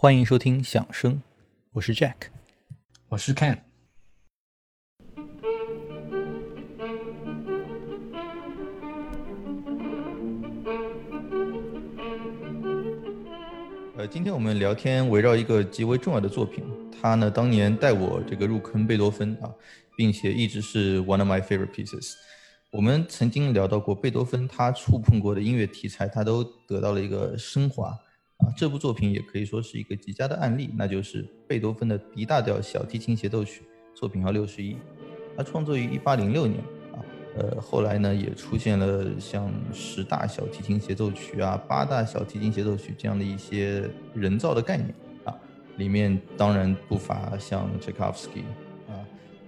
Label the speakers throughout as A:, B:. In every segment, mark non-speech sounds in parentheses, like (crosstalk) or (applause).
A: 欢迎收听响声，我是 Jack，
B: 我是 Ken。
A: 呃，今天我们聊天围绕一个极为重要的作品，他呢当年带我这个入坑贝多芬啊，并且一直是 one of my favorite pieces。我们曾经聊到过贝多芬，他触碰过的音乐题材，他都得到了一个升华啊。这部作品也可以说是一个极佳的案例，那就是贝多芬的 D 大调小提琴协奏曲，作品号六十一。它创作于一八零六年啊，呃，后来呢也出现了像十大小提琴协奏曲啊、八大小提琴协奏曲这样的一些人造的概念啊，里面当然不乏像 Tchaikovsky。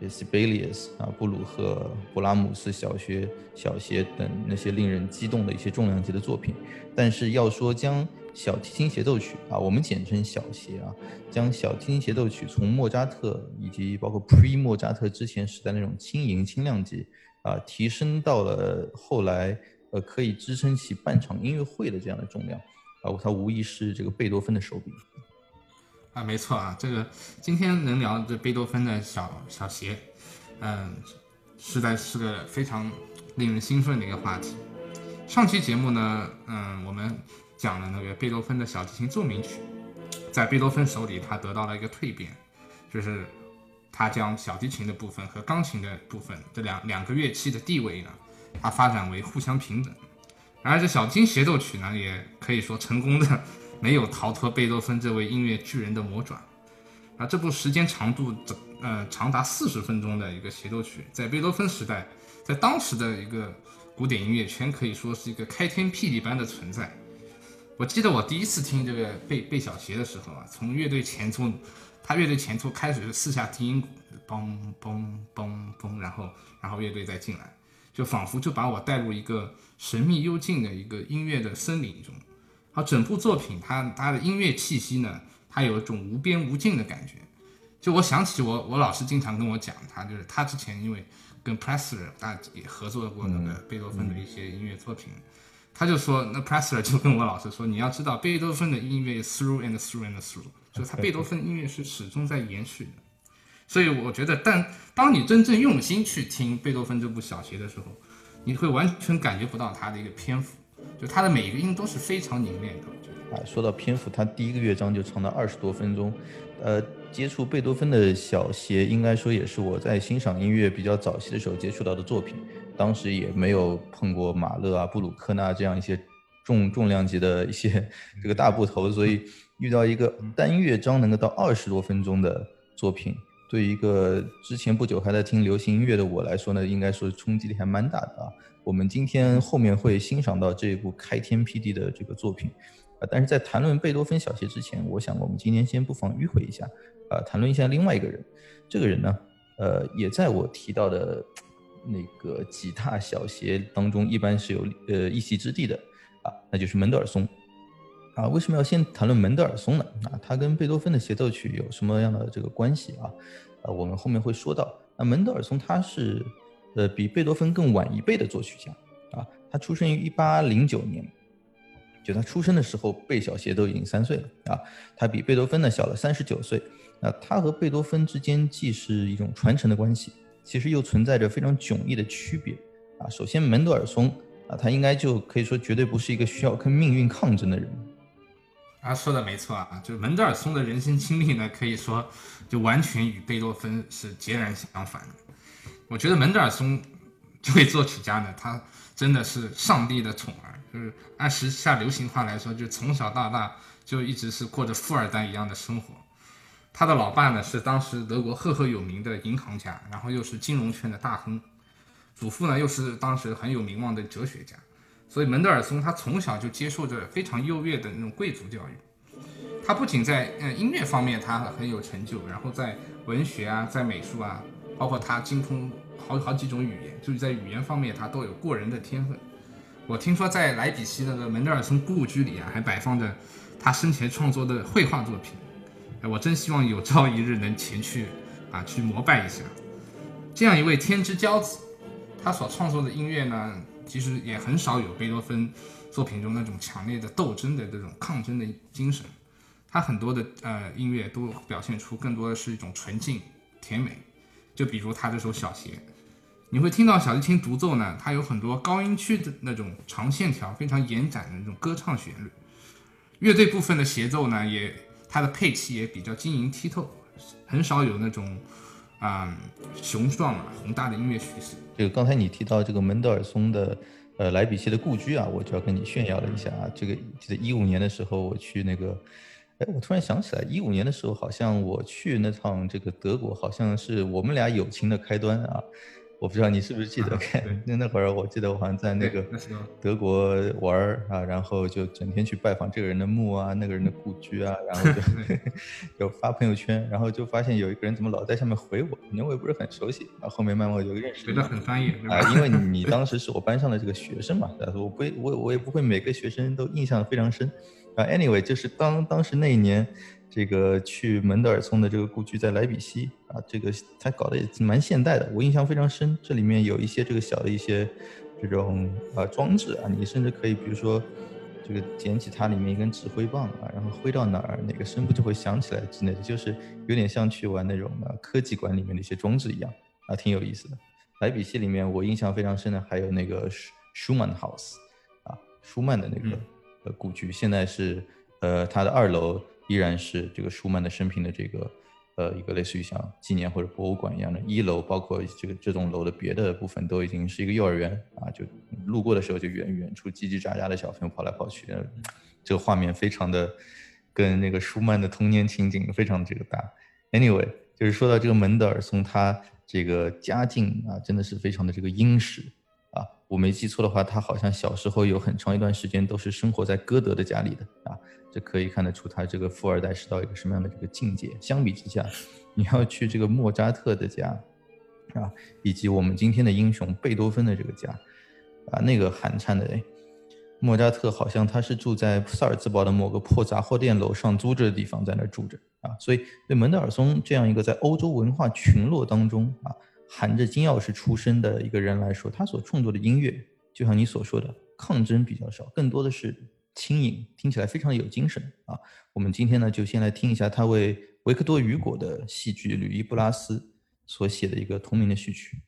A: Sibelius 啊，布鲁赫、勃拉姆斯小学小协等那些令人激动的一些重量级的作品，但是要说将小提琴协奏曲啊，我们简称小协啊，将小提琴协奏曲从莫扎特以及包括 Pre 莫扎特之前时代那种轻盈轻量级啊，提升到了后来呃可以支撑起半场音乐会的这样的重量啊，它无疑是这个贝多芬的手笔。
B: 啊，没错啊，这个今天能聊这贝多芬的小小协，嗯，实在是个非常令人兴奋的一个话题。上期节目呢，嗯，我们讲了那个贝多芬的小提琴奏鸣曲，在贝多芬手里，他得到了一个蜕变，就是他将小提琴的部分和钢琴的部分这两两个乐器的地位呢，他发展为互相平等。而这小提协奏曲呢，也可以说成功的。没有逃脱贝多芬这位音乐巨人的魔爪，啊，这部时间长度整呃长达四十分钟的一个协奏曲，在贝多芬时代，在当时的一个古典音乐圈可以说是一个开天辟地般的存在。我记得我第一次听这个贝贝小协的时候啊，从乐队前奏，他乐队前奏开始是四下低音鼓，嘣嘣嘣嘣，然后然后乐队再进来，就仿佛就把我带入一个神秘幽静的一个音乐的森林中。好，整部作品它它的音乐气息呢，它有一种无边无尽的感觉。就我想起我我老师经常跟我讲，他就是他之前因为跟 Pressler 大也合作过那个贝多芬的一些音乐作品，他就说那 Pressler 就跟我老师说，你要知道贝多芬的音乐 through and through and through，就是他贝多芬音乐是始终在延续的。所以我觉得，但当你真正用心去听贝多芬这部小协的时候，你会完全感觉不到他的一个篇幅。就他的每一个音都是非常凝练的，我觉
A: 得。啊，说到篇幅，他第一个乐章就长达二十多分钟。呃，接触贝多芬的小协，应该说也是我在欣赏音乐比较早期的时候接触到的作品。当时也没有碰过马勒啊、布鲁克纳这样一些重重量级的一些这个大部头，所以遇到一个单乐章能够到二十多分钟的作品，对于一个之前不久还在听流行音乐的我来说呢，应该说冲击力还蛮大的啊。我们今天后面会欣赏到这一部开天辟地的这个作品，啊，但是在谈论贝多芬小协之前，我想我们今天先不妨迂回一下，啊，谈论一下另外一个人。这个人呢，呃，也在我提到的那个几大小协当中，一般是有呃一席之地的，啊，那就是门德尔松。啊，为什么要先谈论门德尔松呢？啊，他跟贝多芬的协奏曲有什么样的这个关系啊？啊，我们后面会说到。那门德尔松他是。呃，比贝多芬更晚一辈的作曲家啊，他出生于一八零九年，就他出生的时候，贝小协都已经三岁了啊。他比贝多芬呢小了三十九岁。那他和贝多芬之间既是一种传承的关系，其实又存在着非常迥异的区别啊。首先，门德尔松啊，他应该就可以说绝对不是一个需要跟命运抗争的人。
B: 啊，说的没错啊，就是门德尔松的人生经历呢，可以说就完全与贝多芬是截然相反的。我觉得门德尔松这位作曲家呢，他真的是上帝的宠儿，就是按时下流行话来说，就从小到大就一直是过着富二代一样的生活。他的老爸呢是当时德国赫赫有名的银行家，然后又是金融圈的大亨，祖父呢又是当时很有名望的哲学家，所以门德尔松他从小就接受着非常优越的那种贵族教育。他不仅在呃音乐方面他很有成就，然后在文学啊，在美术啊。包括他精通好好几种语言，就是在语言方面他都有过人的天分。我听说在莱比锡那个门德尔松故居里啊，还摆放着他生前创作的绘画作品。我真希望有朝一日能前去啊，去膜拜一下这样一位天之骄子。他所创作的音乐呢，其实也很少有贝多芬作品中那种强烈的斗争的这种抗争的精神。他很多的呃音乐都表现出更多的是一种纯净甜美，就比如他这首小协，你会听到小提琴独奏呢，它有很多高音区的那种长线条，非常延展的那种歌唱旋律。乐队部分的协奏呢，也它的配器也比较晶莹剔透，很少有那种啊雄壮啊宏大的音乐叙事。
A: 这个刚才你提到这个门德尔松的呃莱比锡的故居啊，我就要跟你炫耀了一下啊。这个记得一五年的时候我去那个。哎，我突然想起来，一五年的时候，好像我去那趟这个德国，好像是我们俩友情的开端啊。我不知道你是不是记得？那那会儿我记得我好像在那个德国玩儿啊，然后就整天去拜访这个人的墓啊，那个人的故居啊，然后就 (laughs) 就发朋友圈，然后就发现有一个人怎么老在下面回我，因为我也不是很熟悉，然后后面慢慢我就认识。
B: 觉得很专业
A: 啊，因为你当时是我班上的这个学生嘛，我不我我也不会每个学生都印象非常深。啊，anyway，就是当当时那一年，这个去门德尔松的这个故居在莱比锡啊，这个他搞得也蛮现代的，我印象非常深。这里面有一些这个小的一些这种啊装置啊，你甚至可以比如说这个捡起它里面一根指挥棒啊，然后挥到哪儿哪个声部就会响起来之类的，就是有点像去玩那种啊科技馆里面的一些装置一样啊，挺有意思的。莱比锡里面我印象非常深的还有那个舒舒曼 house 啊，舒曼的那个。呃，故居现在是，呃，它的二楼依然是这个舒曼的生平的这个，呃，一个类似于像纪念或者博物馆一样的。一楼包括这个这栋楼的别的部分都已经是一个幼儿园啊，就路过的时候就远远处叽叽喳喳的小朋友跑来跑去，这个画面非常的跟那个舒曼的童年情景非常这个搭。Anyway，就是说到这个门德尔松，他这个家境啊，真的是非常的这个殷实啊。我没记错的话，他好像小时候有很长一段时间都是生活在歌德的家里的啊，这可以看得出他这个富二代是到一个什么样的这个境界。相比之下，你要去这个莫扎特的家，啊，以及我们今天的英雄贝多芬的这个家，啊，那个寒颤的，莫扎特好像他是住在萨尔茨堡的某个破杂货店楼上租着的地方，在那住着啊，所以对门德尔松这样一个在欧洲文化群落当中啊。含着金钥匙出生的一个人来说，他所创作的音乐，就像你所说的，抗争比较少，更多的是轻盈，听起来非常有精神啊。我们今天呢，就先来听一下他为维克多·雨果的戏剧《吕伊布拉斯》所写的一个同名的序曲。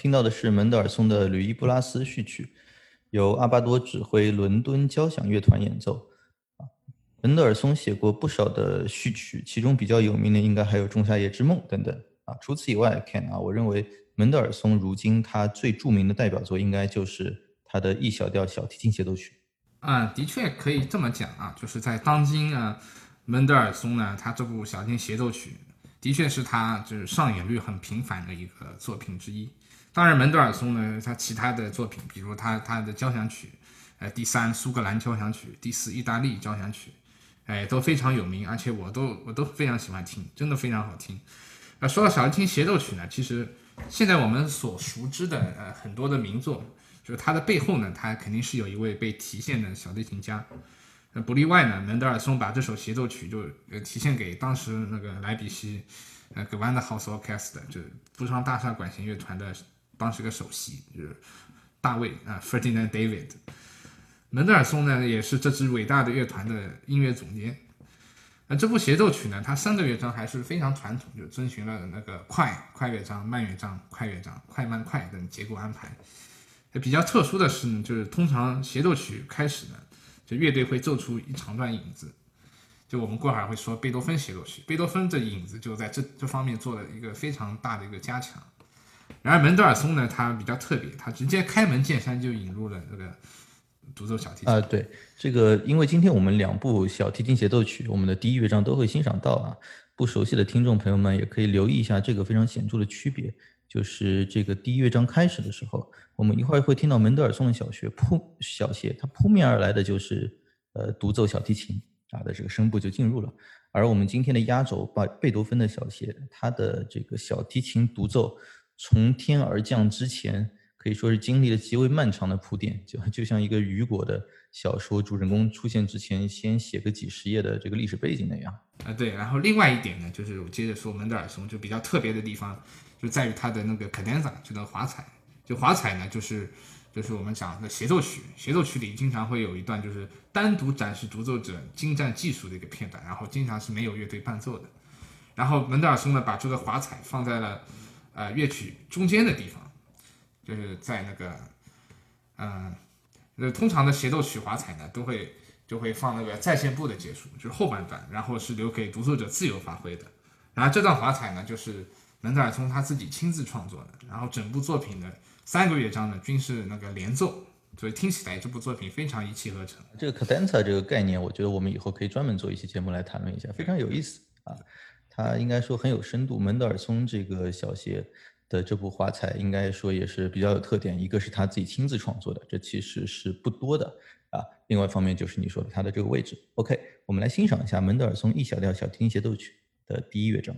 A: 听到的是门德尔松的《吕伊布拉斯》序曲，由阿巴多指挥伦敦交响乐团演奏。啊，门德尔松写过不少的序曲，其中比较有名的应该还有《仲夏夜之梦》等等。啊，除此以外，Ken 啊，我认为门德尔松如今他最著名的代表作应该就是他的 E 小调小提琴协奏曲。
B: 啊，的确可以这么讲啊，就是在当今啊，门德尔松呢，他这部小提琴协奏曲的确是他就是上演率很频繁的一个作品之一。当然，门德尔松呢，他其他的作品，比如他他的交响曲，呃，第三苏格兰交响曲，第四意大利交响曲，哎，都非常有名，而且我都我都非常喜欢听，真的非常好听。那说到小提琴协奏曲呢，其实现在我们所熟知的呃很多的名作，就是它的背后呢，它肯定是有一位被提献的小提琴家，那不例外呢。门德尔松把这首协奏曲就呃提献给当时那个莱比锡呃格万的 House Orchestra，就布商大厦管弦乐团的。当时个首席就是大卫啊，Ferdinand David。门德尔松呢，也是这支伟大的乐团的音乐总监。那这部协奏曲呢，它三个乐章还是非常传统，就遵循了那个快快乐章、慢乐章、快乐章、快慢快等结构安排。比较特殊的是呢，就是通常协奏曲开始呢，就乐队会奏出一长段影子。就我们过会儿会说贝多芬协奏曲，贝多芬这影子就在这这方面做了一个非常大的一个加强。然而门德尔松呢，他比较特别，他直接开门见山就引入了这个独奏小提琴
A: 啊。对，这个因为今天我们两部小提琴协奏曲，我们的第一乐章都会欣赏到啊。不熟悉的听众朋友们也可以留意一下这个非常显著的区别，就是这个第一乐章开始的时候，我们一会儿会听到门德尔松的小学扑小协，它扑面而来的就是呃独奏小提琴啊的这个声部就进入了。而我们今天的压轴把贝多芬的小协，它的这个小提琴独奏。从天而降之前，可以说是经历了极为漫长的铺垫，就就像一个雨果的小说主人公出现之前，先写个几十页的这个历史背景那样。
B: 啊，对。然后另外一点呢，就是我接着说门德尔松就比较特别的地方，就在于他的那个 cadenza，就那个华彩。就华彩呢，就是就是我们讲的协奏曲，协奏曲里经常会有一段就是单独展示独奏者精湛技术的一个片段，然后经常是没有乐队伴奏的。然后门德尔松呢，把这个华彩放在了。呃，乐曲中间的地方，就是在那个，嗯，那通常的协奏曲华彩呢，都会就会放那个再现部的结束，就是后半段，然后是留给独奏者自由发挥的。然后这段华彩呢，就是门德尔松他自己亲自创作的。然后整部作品的三个乐章呢，均是那个连奏，所以听起来这部作品非常一气呵成。
A: 这个 cadenza 这个概念，我觉得我们以后可以专门做一期节目来谈论一下，非常有意思啊。他应该说很有深度。门德尔松这个小协的这部华彩，应该说也是比较有特点。一个是他自己亲自创作的，这其实是不多的啊。另外一方面就是你说的他的这个位置。OK，我们来欣赏一下门德尔松 E 小调小提琴协奏曲的第一乐章。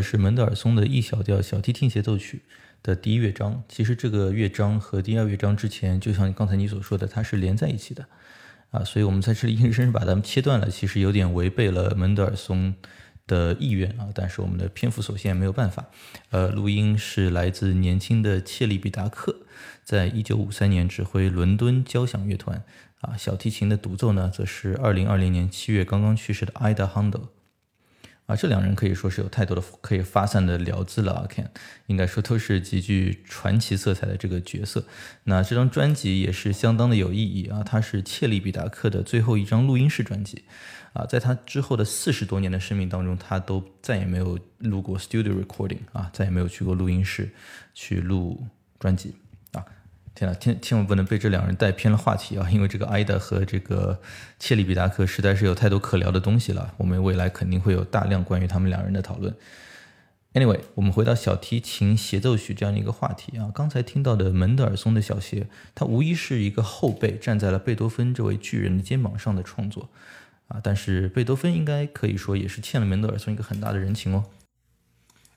A: 是门德尔松的 E 小调小提琴协奏曲的第一乐章。其实这个乐章和第二乐章之前，就像刚才你所说的，它是连在一起的啊，所以我们在这里硬生生把它们切断了，其实有点违背了门德尔松的意愿啊。但是我们的篇幅所限，没有办法。呃，录音是来自年轻的切利比达克，在一九五三年指挥伦敦交响乐团啊，小提琴的独奏呢，则是二零二零年七月刚刚去世的 Ida Handel。啊，这两人可以说是有太多的可以发散的聊资了啊，Ken，应该说都是极具传奇色彩的这个角色。那这张专辑也是相当的有意义啊，它是切利比达克的最后一张录音室专辑啊，在他之后的四十多年的生命当中，他都再也没有录过 studio recording 啊，再也没有去过录音室去录专辑。天呐，千千万不能被这两人带偏了话题啊！因为这个艾达和这个切里比达克实在是有太多可聊的东西了。我们未来肯定会有大量关于他们两人的讨论。Anyway，我们回到小提琴协奏曲这样的一个话题啊。刚才听到的门德尔松的小协，它无疑是一个后辈站在了贝多芬这位巨人的肩膀上的创作啊。但是贝多芬应该可以说也是欠了门德尔松一个很大的人情哦。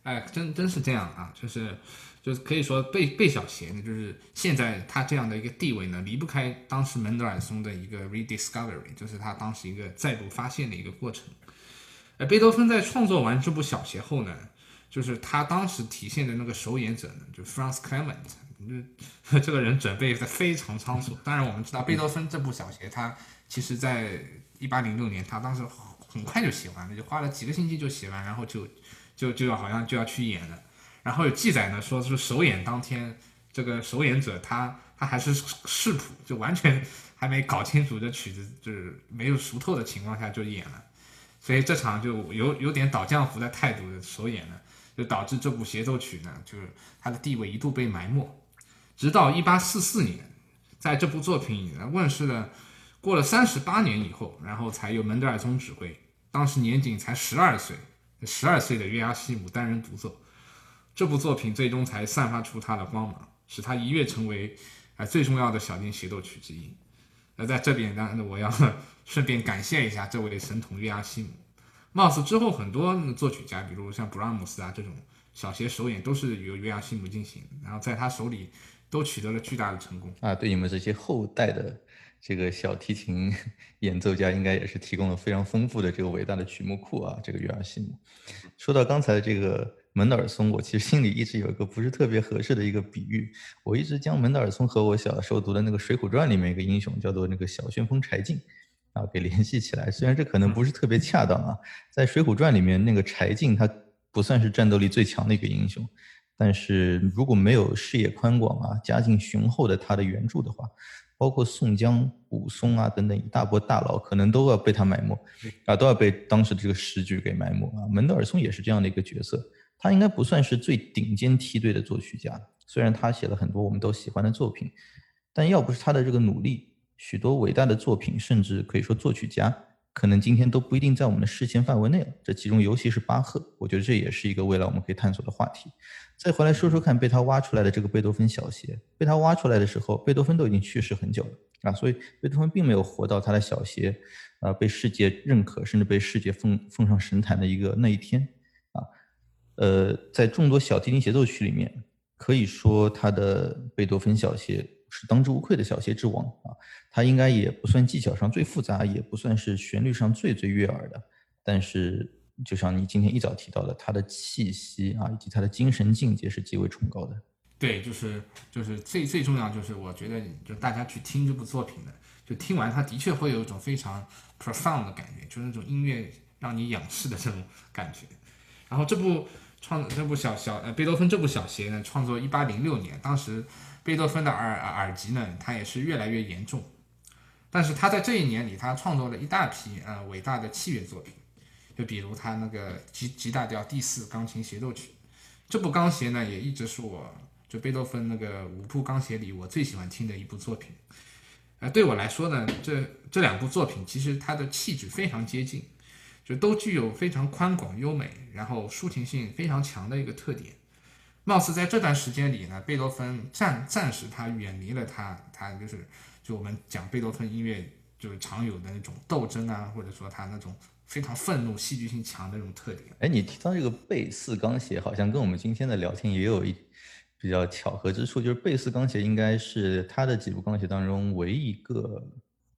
B: 哎，真真是这样啊，就是。就是可以说贝贝小协呢，就是现在他这样的一个地位呢，离不开当时门德尔松的一个 rediscovery，就是他当时一个再度发现的一个过程。而贝多芬在创作完这部小协后呢，就是他当时体现的那个首演者呢，就 Franz Clement，(laughs) 这个人准备的非常仓促。当然我们知道贝多芬这部小协，他其实在一八零六年，他当时很快就写完了，就花了几个星期就写完，然后就就就要好像就要去演了。然后有记载呢，说是首演当天，这个首演者他他还是视谱，就完全还没搞清楚这曲子，就是没有熟透的情况下就演了，所以这场就有有点倒浆糊的态度的首演呢，就导致这部协奏曲呢，就是它的地位一度被埋没，直到一八四四年，在这部作品问世了，过了三十八年以后，然后才由门德尔松指挥，当时年仅才十二岁，十二岁的约阿希姆单人独奏。这部作品最终才散发出它的光芒，使它一跃成为啊最重要的小提协奏曲之一。那在这边呢，我要 (laughs) 顺便感谢一下这位神童约阿希姆。貌似之后很多作曲家，比如像布拉姆斯啊这种小协首演，都是由约阿希姆进行，然后在他手里都取得了巨大的成功
A: 啊。对你们这些后代的这个小提琴 (laughs) 演奏家，应该也是提供了非常丰富的这个伟大的曲目库啊。这个约阿希姆，说到刚才这个。门德尔松，我其实心里一直有一个不是特别合适的一个比喻，我一直将门德尔松和我小时候读的那个《水浒传》里面一个英雄叫做那个小旋风柴进，啊，给联系起来。虽然这可能不是特别恰当啊，在《水浒传》里面那个柴进他不算是战斗力最强的一个英雄，但是如果没有视野宽广啊、家境雄厚的他的援助的话，包括宋江、武松啊等等一大波大佬，可能都要被他埋没，啊，都要被当时的这个时局给埋没啊。门德尔松也是这样的一个角色。他应该不算是最顶尖梯队的作曲家，虽然他写了很多我们都喜欢的作品，但要不是他的这个努力，许多伟大的作品，甚至可以说作曲家，可能今天都不一定在我们的视线范围内了。这其中尤其是巴赫，我觉得这也是一个未来我们可以探索的话题。再回来说说看，被他挖出来的这个贝多芬小协，被他挖出来的时候，贝多芬都已经去世很久了啊，所以贝多芬并没有活到他的小协，啊，被世界认可，甚至被世界奉奉上神坛的一个那一天啊。呃，在众多小提琴协奏曲里面，可以说他的贝多芬小协是当之无愧的小协之王啊。他应该也不算技巧上最复杂，也不算是旋律上最最悦耳的，但是就像你今天一早提到的，他的气息啊，以及他的精神境界是极为崇高的。
B: 对，就是就是最最重要就是我觉得，就大家去听这部作品的，就听完他的确会有一种非常 profound 的感觉，就是那种音乐让你仰视的这种感觉。然后这部。创这部小小呃贝多芬这部小协呢，创作一八零六年，当时贝多芬的耳耳疾呢，他也是越来越严重，但是他在这一年里，他创作了一大批呃伟大的器乐作品，就比如他那个 G G 大调第四钢琴协奏曲，这部钢协呢，也一直是我就贝多芬那个五部钢协里我最喜欢听的一部作品，呃对我来说呢，这这两部作品其实它的气质非常接近。就都具有非常宽广优美，然后抒情性非常强的一个特点。貌似在这段时间里呢，贝多芬暂暂时他远离了他他就是就我们讲贝多芬音乐就是常有的那种斗争啊，或者说他那种非常愤怒、戏剧性强的那种特点。
A: 哎，你提到这个贝四钢协，好像跟我们今天的聊天也有一比较巧合之处，就是贝四钢协应该是他的几部钢协当中唯一一个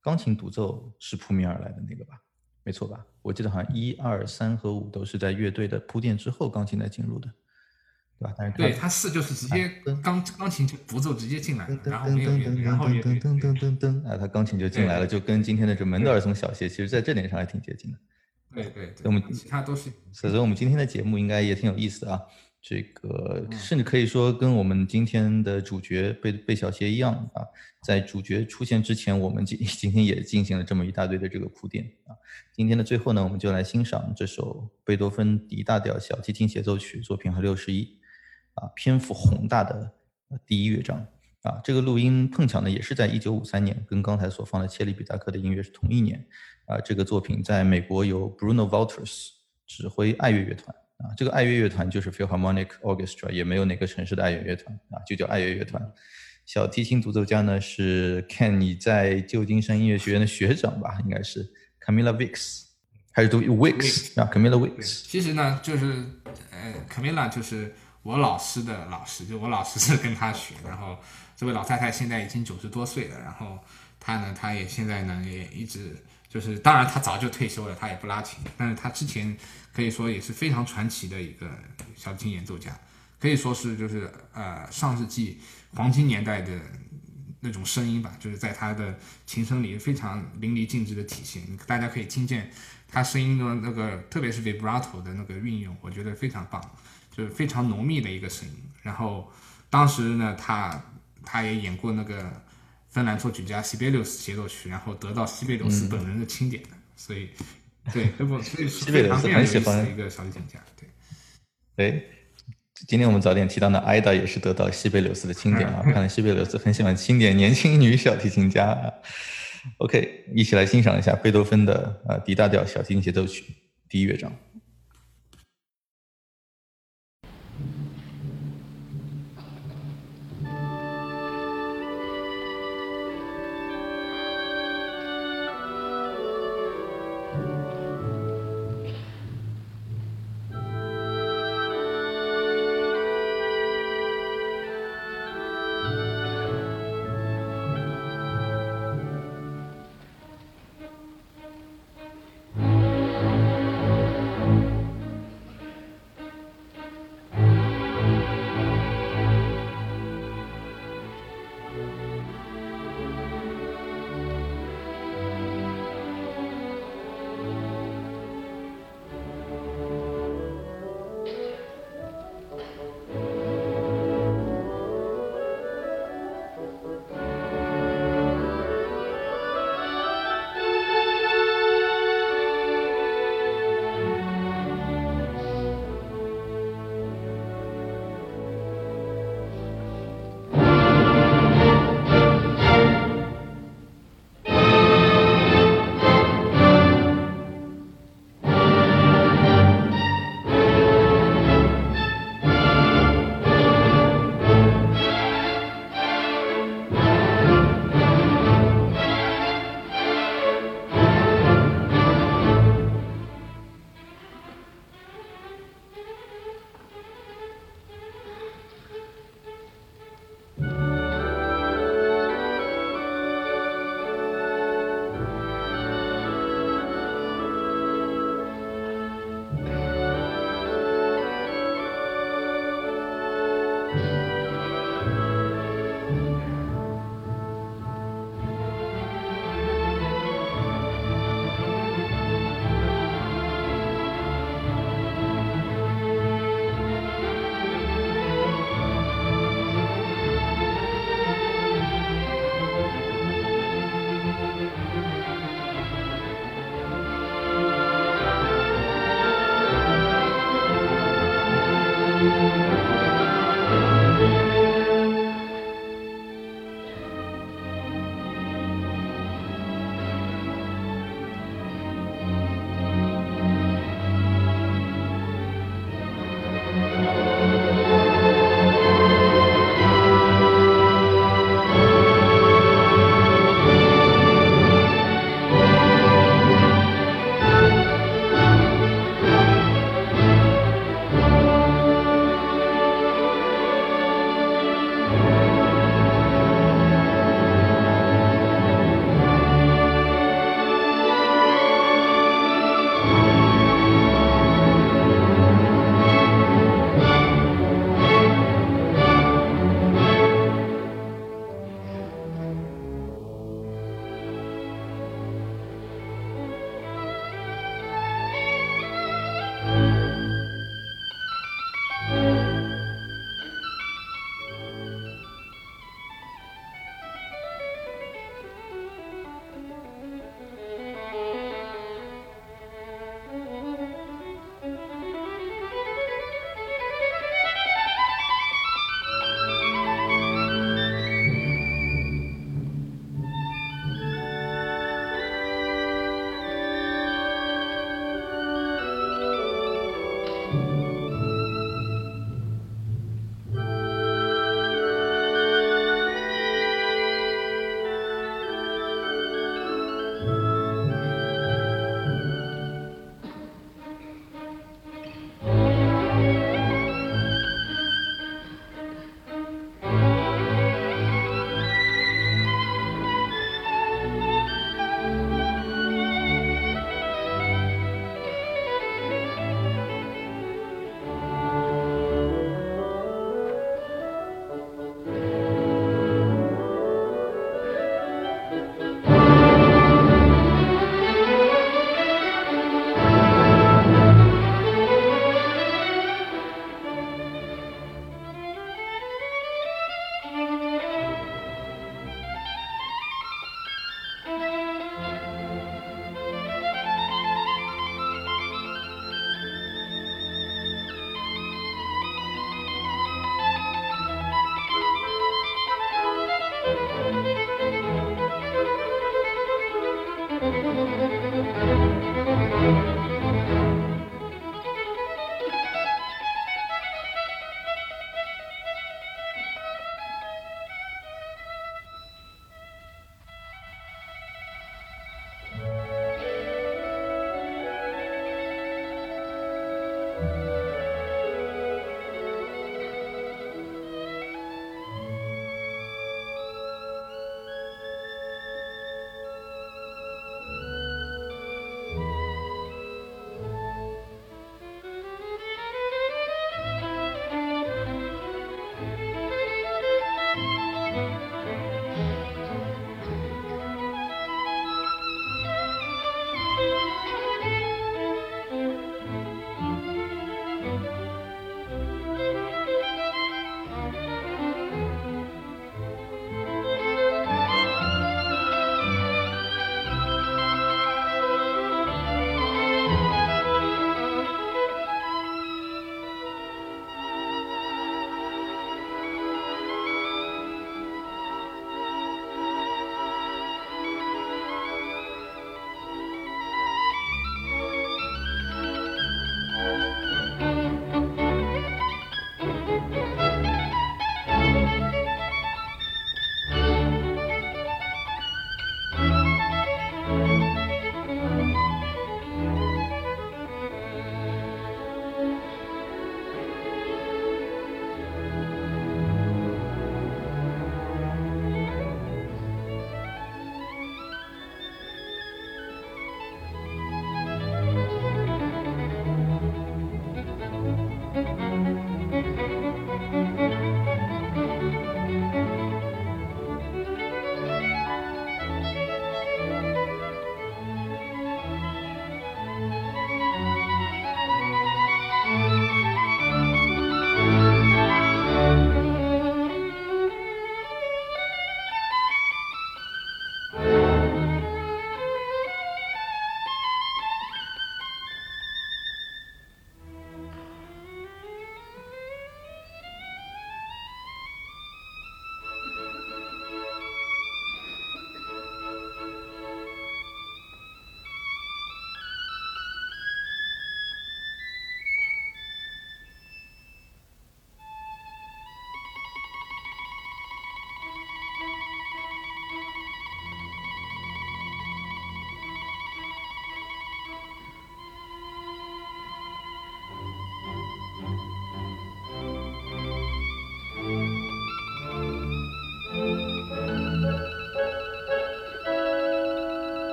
A: 钢琴独奏是扑面而来的那个吧？没错吧？我记得好像一二三和五都是在乐队的铺垫之后钢琴才进入的。对吧？但是
B: 对他四就是直接钢钢琴就独奏直接进来了，然后没有乐队，然后乐队
A: 噔噔噔噔，啊，他钢琴就进来了，就跟今天的这门德尔松小协，其实在这点上还挺接近的。
B: 对对对，
A: 我们
B: 其他都是。
A: 所以，我们今天的节目应该也挺有意思的啊。这个甚至可以说跟我们今天的主角贝贝小协一样啊，在主角出现之前，我们今 (laughs) 今天也进行了这么一大堆的这个铺垫啊。今天的最后呢，我们就来欣赏这首贝多芬 D 大调小提琴协奏曲作品和六十一。啊，篇幅宏大的第一乐章啊，这个录音碰巧呢也是在一九五三年，跟刚才所放的切利比达克的音乐是同一年啊。这个作品在美国由 Bruno Walters 指挥爱乐乐团啊，这个爱乐乐团就是 Philharmonic Orchestra，也没有哪个城市的爱乐乐团啊，就叫爱乐乐团。小提琴独奏家呢是 Ken，你在旧金山音乐学院的学长吧？应该是 Camilla Wicks，还是读 Wicks 啊？Camilla Wicks。
B: 其实呢，就是呃，Camilla 就是。我老师的老师，就我老师是跟他学，(laughs) 然后这位老太太现在已经九十多岁了，然后她呢，她也现在呢也一直就是，当然她早就退休了，她也不拉琴，但是她之前可以说也是非常传奇的一个小提琴演奏家，可以说是就是呃上世纪黄金年代的那种声音吧，就是在她的琴声里非常淋漓尽致的体现，大家可以听见她声音的那个特别是 vibrato 的那个运用，我觉得非常棒。就是非常浓密的一个声音，然后当时呢，他他也演过那个芬兰作曲家西贝柳斯协奏曲，然后得到西贝柳斯本人的钦点的，所以对，(laughs) 这不所以是非常非常有意思的一个小提琴家，对。
A: 哎，今天我们早点提到的艾达也是得到西贝柳斯的钦点啊，(laughs) 看来西贝柳斯很喜欢钦点年轻女小提琴家。OK，一起来欣赏一下贝多芬的呃 D 大调小提琴协奏曲第一乐章。